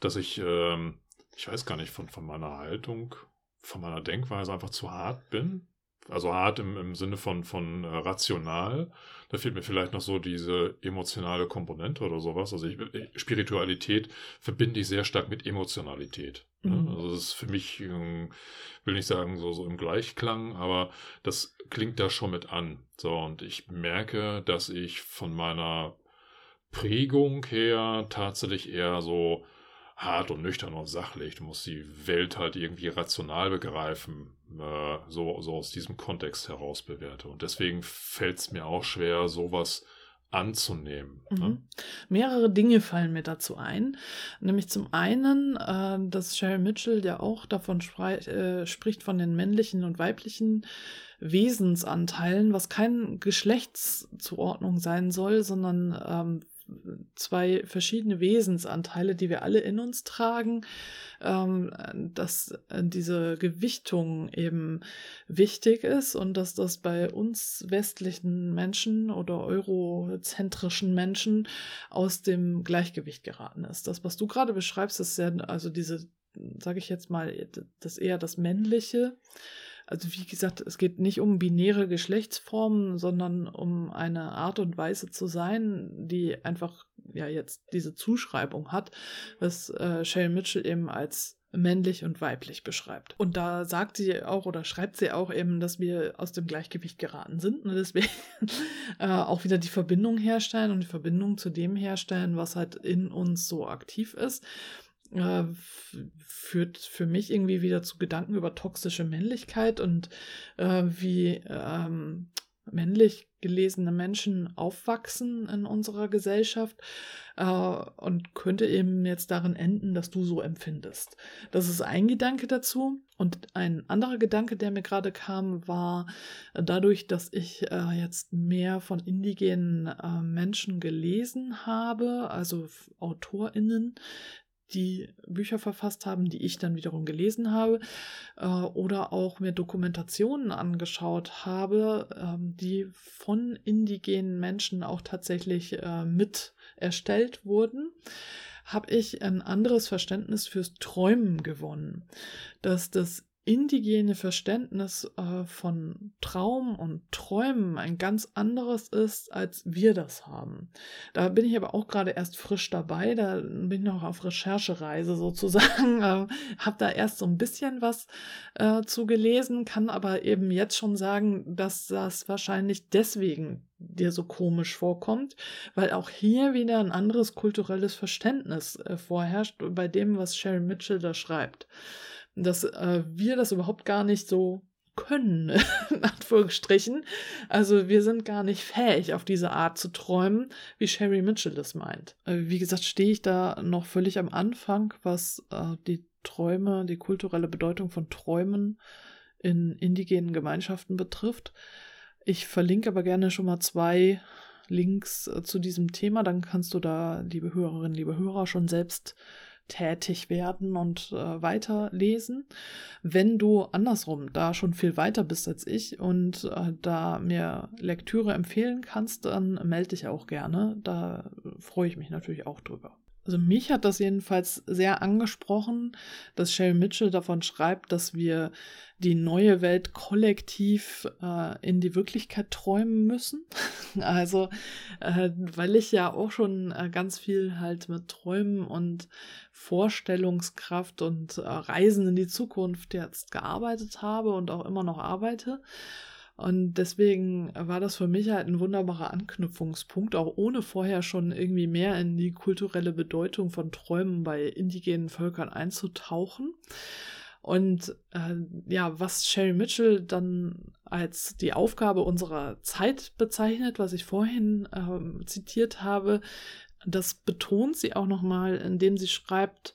dass ich, ähm, ich weiß gar nicht, von, von meiner Haltung, von meiner Denkweise einfach zu hart bin. Also hart im, im Sinne von, von äh, rational. Da fehlt mir vielleicht noch so diese emotionale Komponente oder sowas. Also ich, Spiritualität verbinde ich sehr stark mit Emotionalität. Ne? Mhm. Also das ist für mich, ähm, will nicht sagen so, so im Gleichklang, aber das klingt da schon mit an. So, und ich merke, dass ich von meiner Prägung her tatsächlich eher so hart und nüchtern und sachlich. Du musst die Welt halt irgendwie rational begreifen, äh, so, so aus diesem Kontext heraus bewerte. Und deswegen fällt es mir auch schwer, sowas anzunehmen. Ne? Mhm. Ne? Mehrere Dinge fallen mir dazu ein. Nämlich zum einen, äh, dass Cheryl Mitchell ja auch davon äh, spricht, von den männlichen und weiblichen Wesensanteilen, was keine Geschlechtszuordnung sein soll, sondern ähm, zwei verschiedene Wesensanteile, die wir alle in uns tragen, ähm, dass äh, diese Gewichtung eben wichtig ist und dass das bei uns westlichen Menschen oder eurozentrischen Menschen aus dem Gleichgewicht geraten ist. Das, was du gerade beschreibst, ist ja also diese, sage ich jetzt mal, das eher das Männliche also wie gesagt, es geht nicht um binäre Geschlechtsformen, sondern um eine Art und Weise zu sein, die einfach ja jetzt diese Zuschreibung hat, was äh, Shale Mitchell eben als männlich und weiblich beschreibt. Und da sagt sie auch oder schreibt sie auch eben, dass wir aus dem Gleichgewicht geraten sind und deswegen äh, auch wieder die Verbindung herstellen und die Verbindung zu dem herstellen, was halt in uns so aktiv ist äh, führt für mich irgendwie wieder zu Gedanken über toxische Männlichkeit und äh, wie ähm, männlich gelesene Menschen aufwachsen in unserer Gesellschaft äh, und könnte eben jetzt darin enden, dass du so empfindest. Das ist ein Gedanke dazu. Und ein anderer Gedanke, der mir gerade kam, war dadurch, dass ich äh, jetzt mehr von indigenen äh, Menschen gelesen habe, also AutorInnen, die Bücher verfasst haben, die ich dann wiederum gelesen habe, äh, oder auch mir Dokumentationen angeschaut habe, äh, die von indigenen Menschen auch tatsächlich äh, mit erstellt wurden, habe ich ein anderes Verständnis fürs Träumen gewonnen. Dass das indigene Verständnis äh, von Traum und Träumen ein ganz anderes ist, als wir das haben. Da bin ich aber auch gerade erst frisch dabei, da bin ich noch auf Recherchereise sozusagen, äh, habe da erst so ein bisschen was äh, zu gelesen, kann aber eben jetzt schon sagen, dass das wahrscheinlich deswegen dir so komisch vorkommt, weil auch hier wieder ein anderes kulturelles Verständnis äh, vorherrscht bei dem, was Sherry Mitchell da schreibt dass äh, wir das überhaupt gar nicht so können, in Anführungsstrichen. Also wir sind gar nicht fähig, auf diese Art zu träumen, wie Sherry Mitchell das meint. Äh, wie gesagt, stehe ich da noch völlig am Anfang, was äh, die Träume, die kulturelle Bedeutung von Träumen in indigenen Gemeinschaften betrifft. Ich verlinke aber gerne schon mal zwei Links äh, zu diesem Thema, dann kannst du da, liebe Hörerinnen, liebe Hörer, schon selbst tätig werden und äh, weiterlesen. Wenn du andersrum da schon viel weiter bist als ich und äh, da mir Lektüre empfehlen kannst, dann melde dich auch gerne. Da freue ich mich natürlich auch drüber. Also mich hat das jedenfalls sehr angesprochen, dass Sherry Mitchell davon schreibt, dass wir die neue Welt kollektiv äh, in die Wirklichkeit träumen müssen. also, äh, weil ich ja auch schon äh, ganz viel halt mit Träumen und Vorstellungskraft und äh, Reisen in die Zukunft jetzt gearbeitet habe und auch immer noch arbeite. Und deswegen war das für mich halt ein wunderbarer Anknüpfungspunkt, auch ohne vorher schon irgendwie mehr in die kulturelle Bedeutung von Träumen bei indigenen Völkern einzutauchen. Und äh, ja, was Sherry Mitchell dann als die Aufgabe unserer Zeit bezeichnet, was ich vorhin äh, zitiert habe, das betont sie auch nochmal, indem sie schreibt,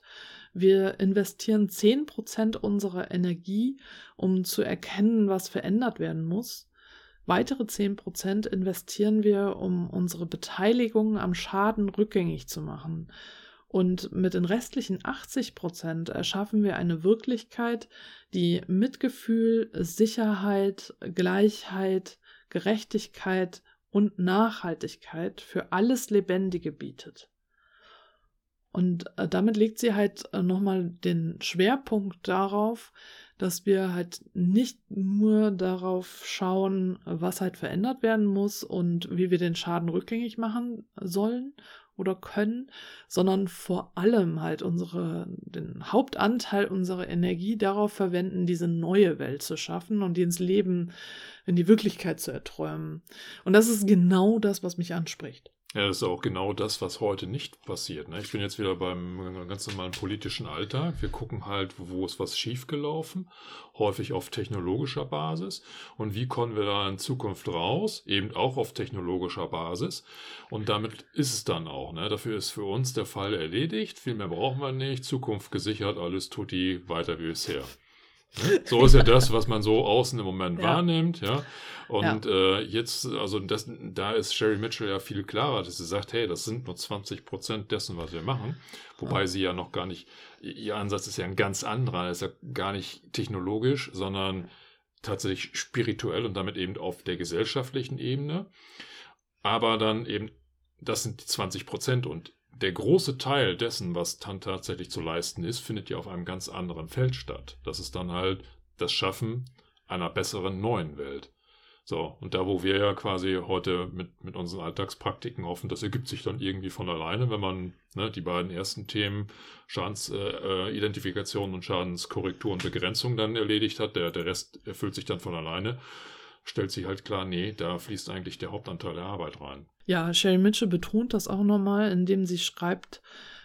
wir investieren 10% unserer Energie, um zu erkennen, was verändert werden muss. Weitere 10% investieren wir, um unsere Beteiligung am Schaden rückgängig zu machen. Und mit den restlichen 80% erschaffen wir eine Wirklichkeit, die Mitgefühl, Sicherheit, Gleichheit, Gerechtigkeit und Nachhaltigkeit für alles Lebendige bietet. Und äh, damit legt sie halt äh, nochmal den Schwerpunkt darauf, dass wir halt nicht nur darauf schauen, was halt verändert werden muss und wie wir den Schaden rückgängig machen sollen oder können, sondern vor allem halt unsere, den Hauptanteil unserer Energie darauf verwenden, diese neue Welt zu schaffen und die ins Leben, in die Wirklichkeit zu erträumen. Und das ist genau das, was mich anspricht. Ja, das ist auch genau das, was heute nicht passiert. Ne? Ich bin jetzt wieder beim ganz normalen politischen Alltag. Wir gucken halt, wo ist was schiefgelaufen, häufig auf technologischer Basis. Und wie kommen wir da in Zukunft raus? Eben auch auf technologischer Basis. Und damit ist es dann auch. Ne? Dafür ist für uns der Fall erledigt. Viel mehr brauchen wir nicht. Zukunft gesichert, alles tut die weiter wie bisher. So ist ja das, was man so außen im Moment ja. wahrnimmt, ja. Und ja. Äh, jetzt, also das, da ist Sherry Mitchell ja viel klarer, dass sie sagt, hey, das sind nur 20 Prozent dessen, was wir machen. Wobei ja. sie ja noch gar nicht, ihr Ansatz ist ja ein ganz anderer, ist ja gar nicht technologisch, sondern tatsächlich spirituell und damit eben auf der gesellschaftlichen Ebene. Aber dann eben, das sind die 20 Prozent und der große Teil dessen, was dann tatsächlich zu leisten ist, findet ja auf einem ganz anderen Feld statt. Das ist dann halt das Schaffen einer besseren neuen Welt. So, und da, wo wir ja quasi heute mit, mit unseren Alltagspraktiken hoffen, das ergibt sich dann irgendwie von alleine, wenn man ne, die beiden ersten Themen, Schadensidentifikation äh, und Schadenskorrektur und Begrenzung dann erledigt hat, der, der Rest erfüllt sich dann von alleine, stellt sich halt klar, nee, da fließt eigentlich der Hauptanteil der Arbeit rein. Ja, Sherry Mitchell betont das auch nochmal, indem sie schreibt,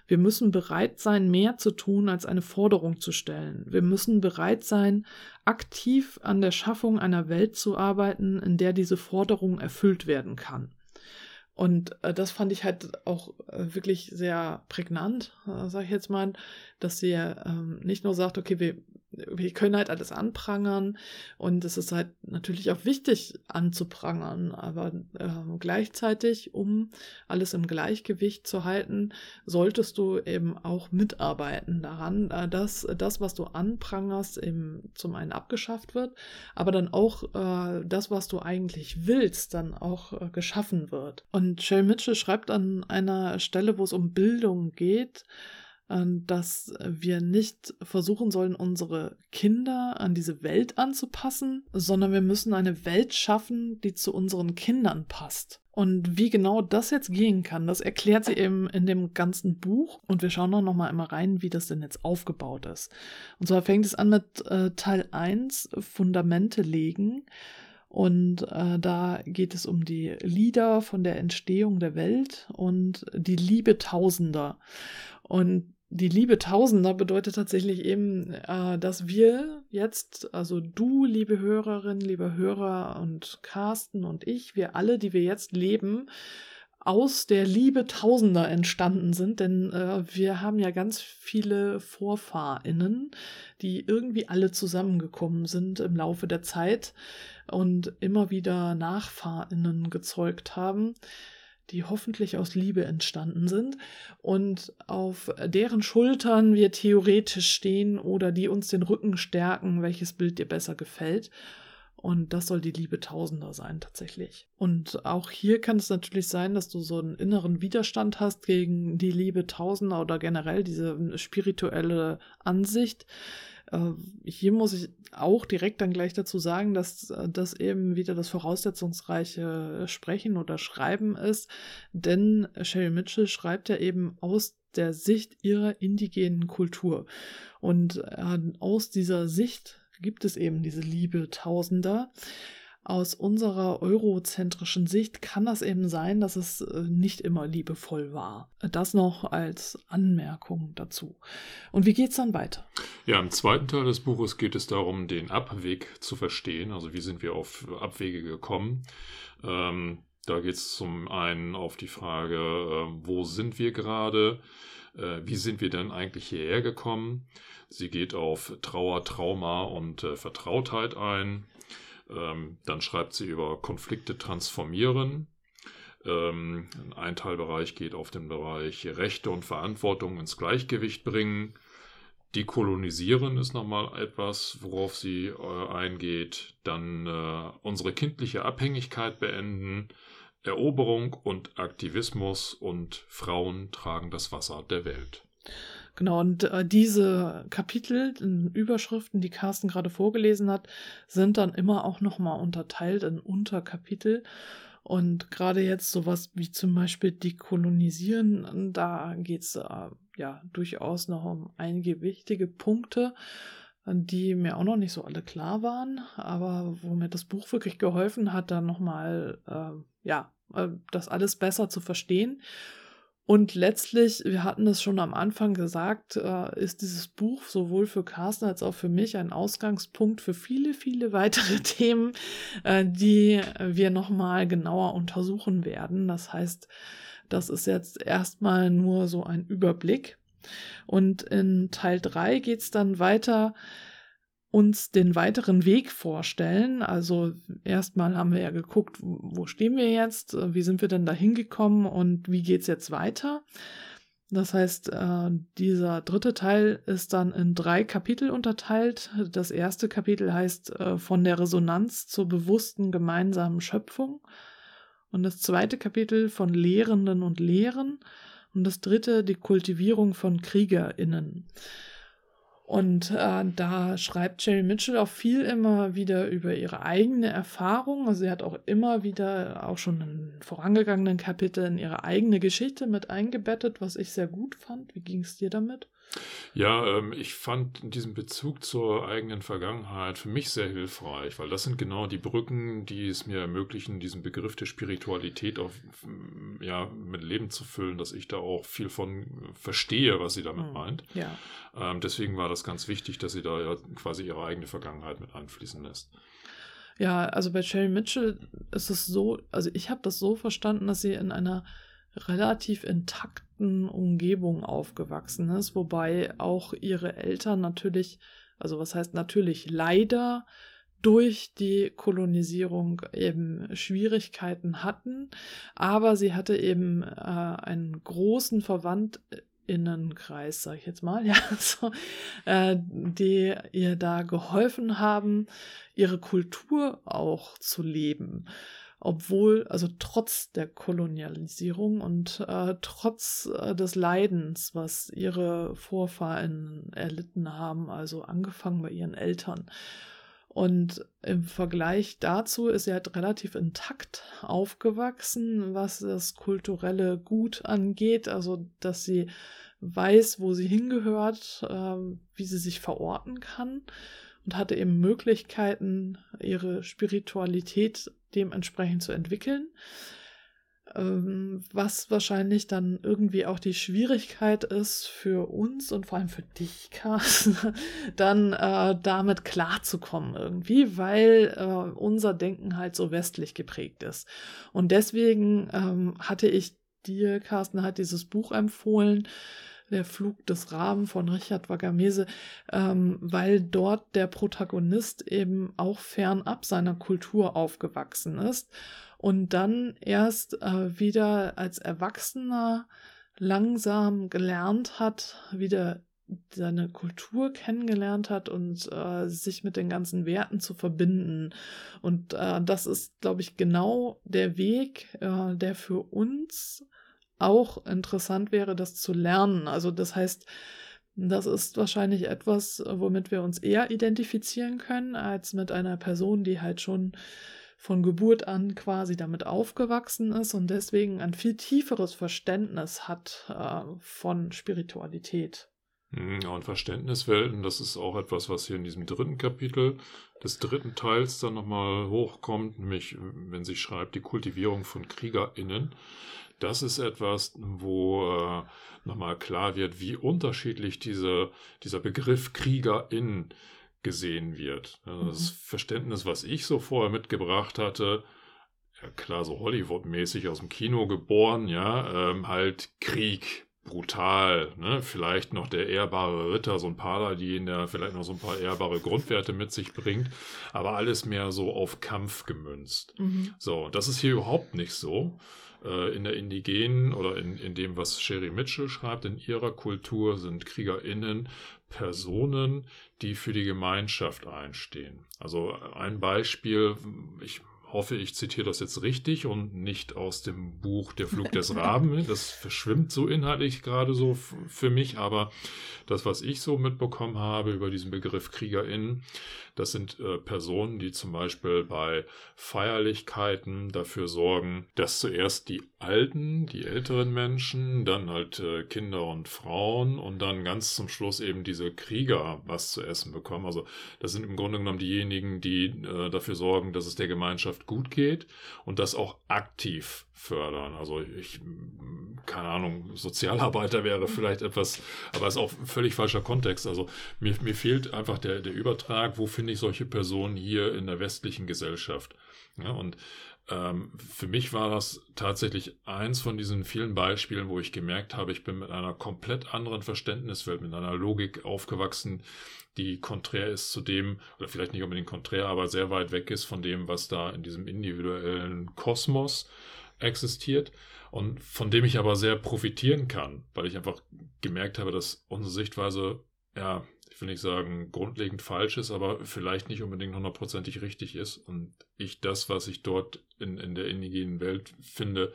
wir müssen bereit sein, mehr zu tun, als eine Forderung zu stellen. Wir müssen bereit sein, aktiv an der Schaffung einer Welt zu arbeiten, in der diese Forderung erfüllt werden kann. Und äh, das fand ich halt auch äh, wirklich sehr prägnant, äh, sage ich jetzt mal, dass sie ähm, nicht nur sagt, okay, wir wir können halt alles anprangern und es ist halt natürlich auch wichtig anzuprangern, aber äh, gleichzeitig, um alles im Gleichgewicht zu halten, solltest du eben auch mitarbeiten daran, äh, dass das, was du anprangerst, eben zum einen abgeschafft wird, aber dann auch äh, das, was du eigentlich willst, dann auch äh, geschaffen wird. Und Shell Mitchell schreibt an einer Stelle, wo es um Bildung geht, dass wir nicht versuchen sollen, unsere Kinder an diese Welt anzupassen, sondern wir müssen eine Welt schaffen, die zu unseren Kindern passt. Und wie genau das jetzt gehen kann, das erklärt sie eben in dem ganzen Buch. Und wir schauen auch noch mal einmal rein, wie das denn jetzt aufgebaut ist. Und zwar fängt es an mit äh, Teil 1, Fundamente legen. Und äh, da geht es um die Lieder von der Entstehung der Welt und die Liebe Tausender. Und die Liebe Tausender bedeutet tatsächlich eben, äh, dass wir jetzt, also du, liebe Hörerin, liebe Hörer und Carsten und ich, wir alle, die wir jetzt leben, aus der Liebe Tausender entstanden sind, denn äh, wir haben ja ganz viele VorfahrInnen, die irgendwie alle zusammengekommen sind im Laufe der Zeit und immer wieder NachfahrInnen gezeugt haben, die hoffentlich aus Liebe entstanden sind und auf deren Schultern wir theoretisch stehen oder die uns den Rücken stärken, welches Bild dir besser gefällt. Und das soll die Liebe Tausender sein tatsächlich. Und auch hier kann es natürlich sein, dass du so einen inneren Widerstand hast gegen die Liebe Tausender oder generell diese spirituelle Ansicht. Äh, hier muss ich auch direkt dann gleich dazu sagen, dass äh, das eben wieder das voraussetzungsreiche Sprechen oder Schreiben ist, denn Sherry Mitchell schreibt ja eben aus der Sicht ihrer indigenen Kultur. Und äh, aus dieser Sicht gibt es eben diese Liebe Tausender. Aus unserer eurozentrischen Sicht kann das eben sein, dass es äh, nicht immer liebevoll war. Das noch als Anmerkung dazu. Und wie geht es dann weiter? Ja, im zweiten Teil des Buches geht es darum, den Abweg zu verstehen. Also wie sind wir auf Abwege gekommen? Ähm, da geht es zum einen auf die Frage, äh, wo sind wir gerade? Äh, wie sind wir denn eigentlich hierher gekommen? Sie geht auf Trauer, Trauma und äh, Vertrautheit ein. Ähm, dann schreibt sie über Konflikte transformieren. Ähm, ein Teilbereich geht auf den Bereich Rechte und Verantwortung ins Gleichgewicht bringen. Dekolonisieren ist nochmal etwas, worauf sie äh, eingeht. Dann äh, unsere kindliche Abhängigkeit beenden. Eroberung und Aktivismus und Frauen tragen das Wasser der Welt. Genau, und äh, diese Kapitel, Überschriften, die Carsten gerade vorgelesen hat, sind dann immer auch nochmal unterteilt in Unterkapitel. Und gerade jetzt sowas wie zum Beispiel Dekolonisieren, da geht es äh, ja durchaus noch um einige wichtige Punkte, die mir auch noch nicht so alle klar waren, aber wo mir das Buch wirklich geholfen hat, dann nochmal, äh, ja, äh, das alles besser zu verstehen und letztlich, wir hatten das schon am Anfang gesagt, äh, ist dieses Buch sowohl für Carsten als auch für mich ein Ausgangspunkt für viele, viele weitere Themen, äh, die wir nochmal genauer untersuchen werden. Das heißt, das ist jetzt erstmal nur so ein Überblick. Und in Teil 3 geht es dann weiter uns den weiteren Weg vorstellen. Also erstmal haben wir ja geguckt, wo stehen wir jetzt, wie sind wir denn da hingekommen und wie geht's jetzt weiter. Das heißt, äh, dieser dritte Teil ist dann in drei Kapitel unterteilt. Das erste Kapitel heißt äh, von der Resonanz zur bewussten gemeinsamen Schöpfung und das zweite Kapitel von Lehrenden und Lehren und das dritte die Kultivierung von Kriegerinnen. Und äh, da schreibt Jerry Mitchell auch viel immer wieder über ihre eigene Erfahrung. Also sie hat auch immer wieder, auch schon in vorangegangenen Kapiteln, ihre eigene Geschichte mit eingebettet, was ich sehr gut fand. Wie ging es dir damit? Ja, ähm, ich fand diesen Bezug zur eigenen Vergangenheit für mich sehr hilfreich, weil das sind genau die Brücken, die es mir ermöglichen, diesen Begriff der Spiritualität auf, ja, mit Leben zu füllen, dass ich da auch viel von verstehe, was sie damit hm, meint. Ja. Ähm, deswegen war das ganz wichtig, dass sie da ja quasi ihre eigene Vergangenheit mit einfließen lässt. Ja, also bei Sherry Mitchell ist es so, also ich habe das so verstanden, dass sie in einer relativ intakten Umgebung aufgewachsen ist, wobei auch ihre Eltern natürlich, also was heißt natürlich leider durch die Kolonisierung eben Schwierigkeiten hatten, aber sie hatte eben äh, einen großen Verwandtinnenkreis, sag ich jetzt mal, ja, so, äh, die ihr da geholfen haben, ihre Kultur auch zu leben. Obwohl, also trotz der Kolonialisierung und äh, trotz äh, des Leidens, was ihre Vorfahren erlitten haben, also angefangen bei ihren Eltern. Und im Vergleich dazu ist sie halt relativ intakt aufgewachsen, was das kulturelle Gut angeht, also dass sie weiß, wo sie hingehört, äh, wie sie sich verorten kann und hatte eben Möglichkeiten, ihre Spiritualität dementsprechend zu entwickeln. Ähm, was wahrscheinlich dann irgendwie auch die Schwierigkeit ist für uns und vor allem für dich, Carsten, dann äh, damit klarzukommen irgendwie, weil äh, unser Denken halt so westlich geprägt ist. Und deswegen ähm, hatte ich dir, Carsten, halt dieses Buch empfohlen, der Flug des Raben von Richard Wagamese, ähm, weil dort der Protagonist eben auch fernab seiner Kultur aufgewachsen ist und dann erst äh, wieder als Erwachsener langsam gelernt hat, wieder seine Kultur kennengelernt hat und äh, sich mit den ganzen Werten zu verbinden. Und äh, das ist, glaube ich, genau der Weg, äh, der für uns auch interessant wäre, das zu lernen. Also das heißt, das ist wahrscheinlich etwas, womit wir uns eher identifizieren können, als mit einer Person, die halt schon von Geburt an quasi damit aufgewachsen ist und deswegen ein viel tieferes Verständnis hat äh, von Spiritualität. Hm, ja, und Verständniswelten, das ist auch etwas, was hier in diesem dritten Kapitel des dritten Teils dann nochmal hochkommt, nämlich wenn sie schreibt, die Kultivierung von KriegerInnen das ist etwas, wo äh, nochmal klar wird, wie unterschiedlich diese, dieser Begriff Kriegerin gesehen wird. Also das mhm. Verständnis, was ich so vorher mitgebracht hatte, ja klar, so Hollywood-mäßig aus dem Kino geboren, ja, ähm, halt Krieg, brutal, ne? Vielleicht noch der ehrbare Ritter, so ein Paladin, der vielleicht noch so ein paar ehrbare Grundwerte mit sich bringt, aber alles mehr so auf Kampf gemünzt. Mhm. So, das ist hier überhaupt nicht so äh, in der indigenen oder in, in dem, was Sherry Mitchell schreibt, in ihrer Kultur sind KriegerInnen Personen, die für die Gemeinschaft einstehen. Also ein Beispiel, ich hoffe, ich zitiere das jetzt richtig und nicht aus dem Buch Der Flug des Raben. Das verschwimmt so inhaltlich gerade so für mich, aber das, was ich so mitbekommen habe über diesen Begriff KriegerInnen, das sind äh, Personen, die zum Beispiel bei Feierlichkeiten dafür sorgen, dass zuerst die Alten, die älteren Menschen, dann halt äh, Kinder und Frauen und dann ganz zum Schluss eben diese Krieger was zu essen bekommen. Also das sind im Grunde genommen diejenigen, die äh, dafür sorgen, dass es der Gemeinschaft gut geht und das auch aktiv fördern. Also ich, keine Ahnung, Sozialarbeiter wäre vielleicht etwas, aber ist auch ein völlig falscher Kontext. Also mir, mir fehlt einfach der, der Übertrag, wo finde ich solche Personen hier in der westlichen Gesellschaft. Ja, und ähm, für mich war das tatsächlich eins von diesen vielen Beispielen, wo ich gemerkt habe, ich bin mit einer komplett anderen Verständniswelt, mit einer Logik aufgewachsen, die konträr ist zu dem, oder vielleicht nicht unbedingt konträr, aber sehr weit weg ist von dem, was da in diesem individuellen Kosmos existiert und von dem ich aber sehr profitieren kann, weil ich einfach gemerkt habe, dass unsere Sichtweise, ja, ich will nicht sagen grundlegend falsch ist, aber vielleicht nicht unbedingt hundertprozentig richtig ist und ich das, was ich dort in, in der indigenen Welt finde,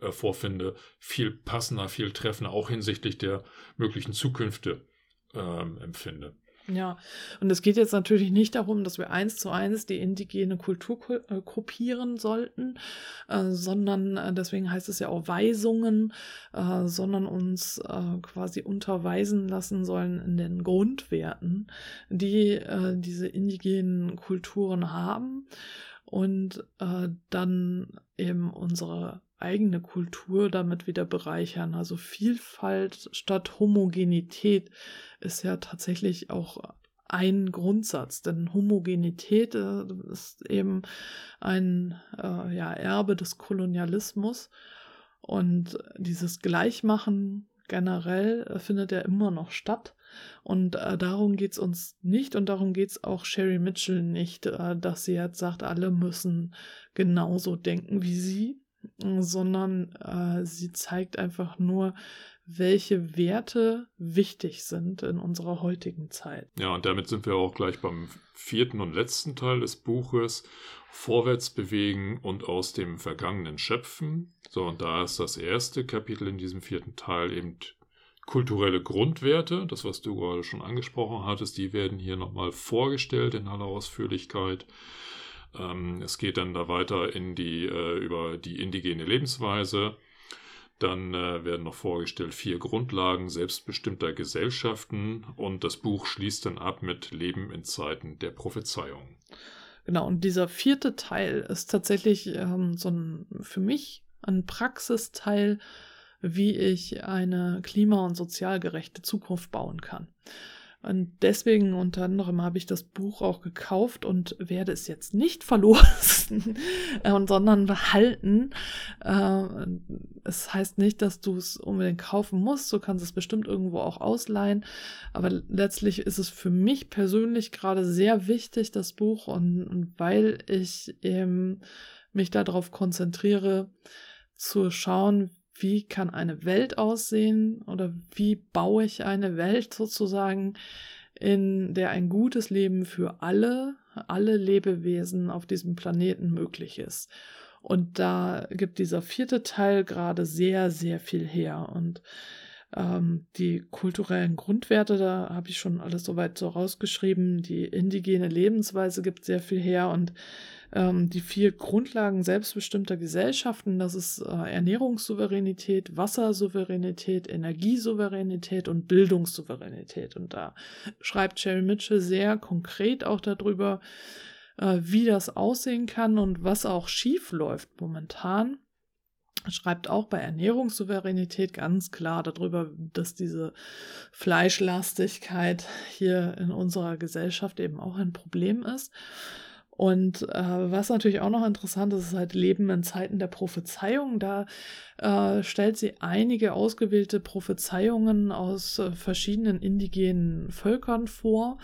äh, vorfinde, viel passender, viel treffender, auch hinsichtlich der möglichen Zukünfte ähm, empfinde. Ja, und es geht jetzt natürlich nicht darum, dass wir eins zu eins die indigene Kultur äh, kopieren sollten, äh, sondern äh, deswegen heißt es ja auch Weisungen, äh, sondern uns äh, quasi unterweisen lassen sollen in den Grundwerten, die äh, diese indigenen Kulturen haben und dann eben unsere eigene Kultur damit wieder bereichern. Also Vielfalt statt Homogenität ist ja tatsächlich auch ein Grundsatz, denn Homogenität äh, ist eben ein äh, ja, Erbe des Kolonialismus und dieses Gleichmachen generell äh, findet ja immer noch statt. Und äh, darum geht es uns nicht und darum geht es auch Sherry Mitchell nicht, äh, dass sie jetzt sagt, alle müssen genauso denken wie sie, sondern äh, sie zeigt einfach nur, welche Werte wichtig sind in unserer heutigen Zeit. Ja, und damit sind wir auch gleich beim vierten und letzten Teil des Buches, vorwärts bewegen und aus dem Vergangenen schöpfen. So, und da ist das erste Kapitel in diesem vierten Teil eben kulturelle Grundwerte, das, was du gerade schon angesprochen hattest, die werden hier nochmal vorgestellt in aller Ausführlichkeit. Ähm, es geht dann da weiter in die, äh, über die indigene Lebensweise. Dann äh, werden noch vorgestellt vier Grundlagen selbstbestimmter Gesellschaften und das Buch schließt dann ab mit Leben in Zeiten der Prophezeiung. Genau, und dieser vierte Teil ist tatsächlich ähm, so ein, für mich ein Praxisteil, wie ich eine klima- und sozialgerechte Zukunft bauen kann. Und deswegen unter anderem habe ich das Buch auch gekauft und werde es jetzt nicht verlosen, äh, sondern behalten. Äh, es heißt nicht, dass du es unbedingt kaufen musst. Du kannst es bestimmt irgendwo auch ausleihen. Aber letztlich ist es für mich persönlich gerade sehr wichtig, das Buch. Und, und weil ich eben mich darauf konzentriere, zu schauen, wie kann eine Welt aussehen oder wie baue ich eine Welt sozusagen, in der ein gutes Leben für alle, alle Lebewesen auf diesem Planeten möglich ist. Und da gibt dieser vierte Teil gerade sehr, sehr viel her. Und ähm, die kulturellen Grundwerte, da habe ich schon alles soweit so rausgeschrieben. Die indigene Lebensweise gibt sehr viel her. Und ähm, die vier Grundlagen selbstbestimmter Gesellschaften, das ist äh, Ernährungssouveränität, Wassersouveränität, Energiesouveränität und Bildungssouveränität. Und da schreibt Sherry Mitchell sehr konkret auch darüber, äh, wie das aussehen kann und was auch schief läuft momentan schreibt auch bei Ernährungssouveränität ganz klar darüber, dass diese Fleischlastigkeit hier in unserer Gesellschaft eben auch ein Problem ist. Und äh, was natürlich auch noch interessant ist, ist halt Leben in Zeiten der Prophezeiung. Da äh, stellt sie einige ausgewählte Prophezeiungen aus äh, verschiedenen indigenen Völkern vor,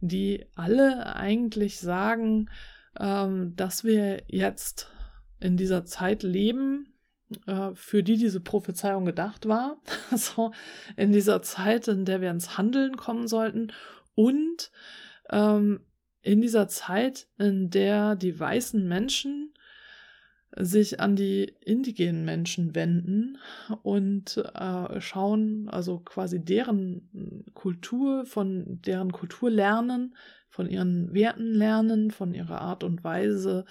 die alle eigentlich sagen, ähm, dass wir jetzt in dieser Zeit leben, äh, für die diese Prophezeiung gedacht war. Also in dieser Zeit, in der wir ins Handeln kommen sollten und ähm, in dieser Zeit, in der die weißen Menschen sich an die indigenen Menschen wenden und äh, schauen, also quasi deren Kultur, von deren Kultur lernen, von ihren Werten lernen, von ihrer Art und Weise,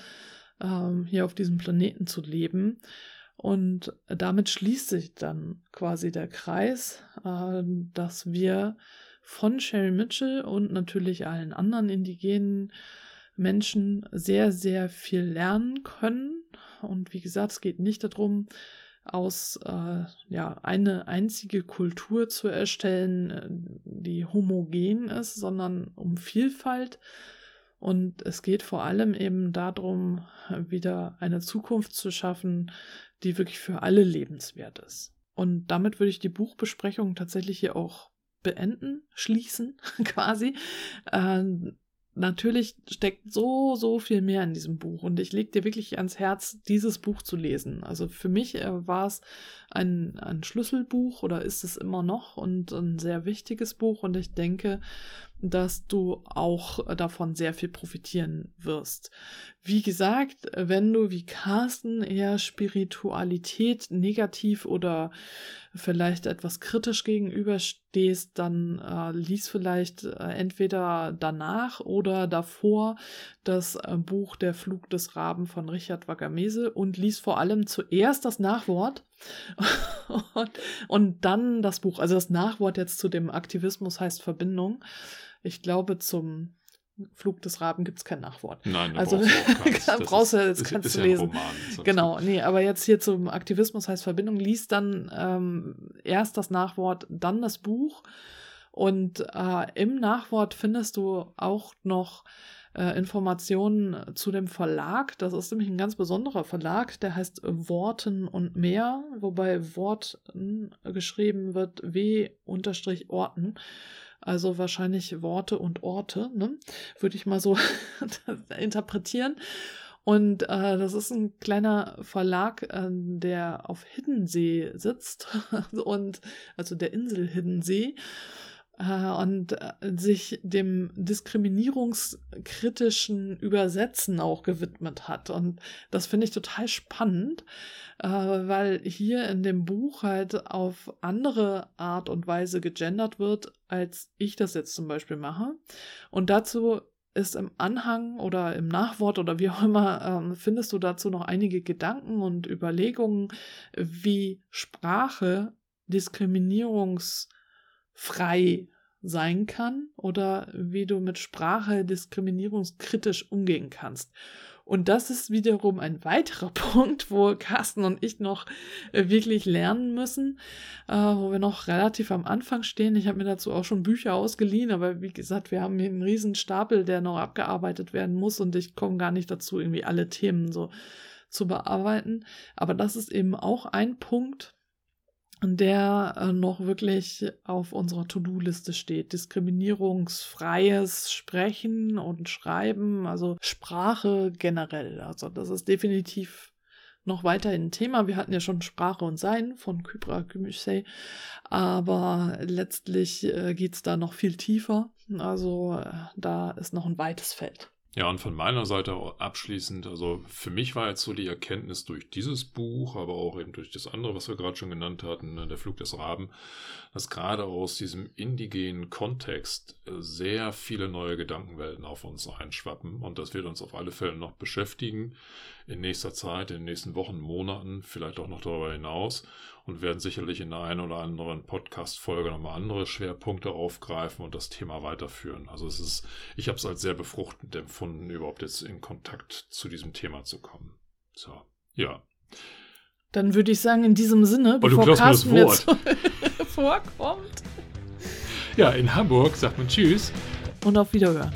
ähm, hier auf diesem Planeten zu leben. Und damit schließt sich dann quasi der Kreis, äh, dass wir von Sherry Mitchell und natürlich allen anderen indigenen Menschen sehr, sehr viel lernen können. Und wie gesagt, es geht nicht darum, aus äh, ja eine einzige Kultur zu erstellen, äh, die homogen ist, sondern um Vielfalt. Und es geht vor allem eben darum, wieder eine Zukunft zu schaffen, die wirklich für alle lebenswert ist. Und damit würde ich die Buchbesprechung tatsächlich hier auch beenden, schließen quasi. Ähm, natürlich steckt so, so viel mehr in diesem Buch und ich lege dir wirklich ans Herz, dieses Buch zu lesen. Also für mich äh, war es ein, ein Schlüsselbuch oder ist es immer noch und ein sehr wichtiges Buch und ich denke, dass du auch davon sehr viel profitieren wirst. Wie gesagt, wenn du wie Carsten eher Spiritualität negativ oder vielleicht etwas kritisch gegenüberstehst, dann äh, lies vielleicht äh, entweder danach oder davor das äh, Buch Der Flug des Raben von Richard Wagamese und lies vor allem zuerst das Nachwort und, und dann das Buch. Also das Nachwort jetzt zu dem Aktivismus heißt Verbindung. Ich glaube, zum Flug des Raben gibt es kein Nachwort. Nein, also brauchst du, brauchst du jetzt kannst ist du ja lesen. Roman, genau, nee, aber jetzt hier zum Aktivismus heißt Verbindung, liest dann ähm, erst das Nachwort, dann das Buch. Und äh, im Nachwort findest du auch noch äh, Informationen zu dem Verlag. Das ist nämlich ein ganz besonderer Verlag, der heißt Worten und mehr, wobei Worten geschrieben wird W-Orten. Also wahrscheinlich Worte und Orte, ne? würde ich mal so interpretieren. Und äh, das ist ein kleiner Verlag, äh, der auf Hiddensee sitzt und also der Insel Hiddensee. Äh, und äh, sich dem diskriminierungskritischen Übersetzen auch gewidmet hat. Und das finde ich total spannend, äh, weil hier in dem Buch halt auf andere Art und Weise gegendert wird, als ich das jetzt zum Beispiel mache. Und dazu ist im Anhang oder im Nachwort oder wie auch immer, ähm, findest du dazu noch einige Gedanken und Überlegungen, wie Sprache diskriminierungsfrei sein kann oder wie du mit Sprache diskriminierungskritisch umgehen kannst. Und das ist wiederum ein weiterer Punkt, wo Carsten und ich noch äh, wirklich lernen müssen, äh, wo wir noch relativ am Anfang stehen. Ich habe mir dazu auch schon Bücher ausgeliehen, aber wie gesagt, wir haben hier einen riesen Stapel, der noch abgearbeitet werden muss und ich komme gar nicht dazu, irgendwie alle Themen so zu bearbeiten. Aber das ist eben auch ein Punkt, der äh, noch wirklich auf unserer To-Do-Liste steht. Diskriminierungsfreies Sprechen und Schreiben, also Sprache generell. Also das ist definitiv noch weiterhin ein Thema. Wir hatten ja schon Sprache und Sein von Kybra Gümüşsey, aber letztlich äh, geht es da noch viel tiefer. Also äh, da ist noch ein weites Feld. Ja, und von meiner Seite abschließend, also für mich war jetzt so die Erkenntnis durch dieses Buch, aber auch eben durch das andere, was wir gerade schon genannt hatten, ne, der Flug des Raben, dass gerade aus diesem indigenen Kontext äh, sehr viele neue Gedankenwelten auf uns einschwappen und das wird uns auf alle Fälle noch beschäftigen in nächster Zeit, in den nächsten Wochen, Monaten, vielleicht auch noch darüber hinaus und werden sicherlich in der einen oder anderen Podcast-Folge nochmal andere Schwerpunkte aufgreifen und das Thema weiterführen. Also es ist, ich habe es als sehr befruchtend empfunden, überhaupt jetzt in Kontakt zu diesem Thema zu kommen. So, ja. Dann würde ich sagen, in diesem Sinne, oh, bevor Carsten jetzt vorkommt. Ja, in Hamburg sagt man Tschüss. Und auf Wiederhören.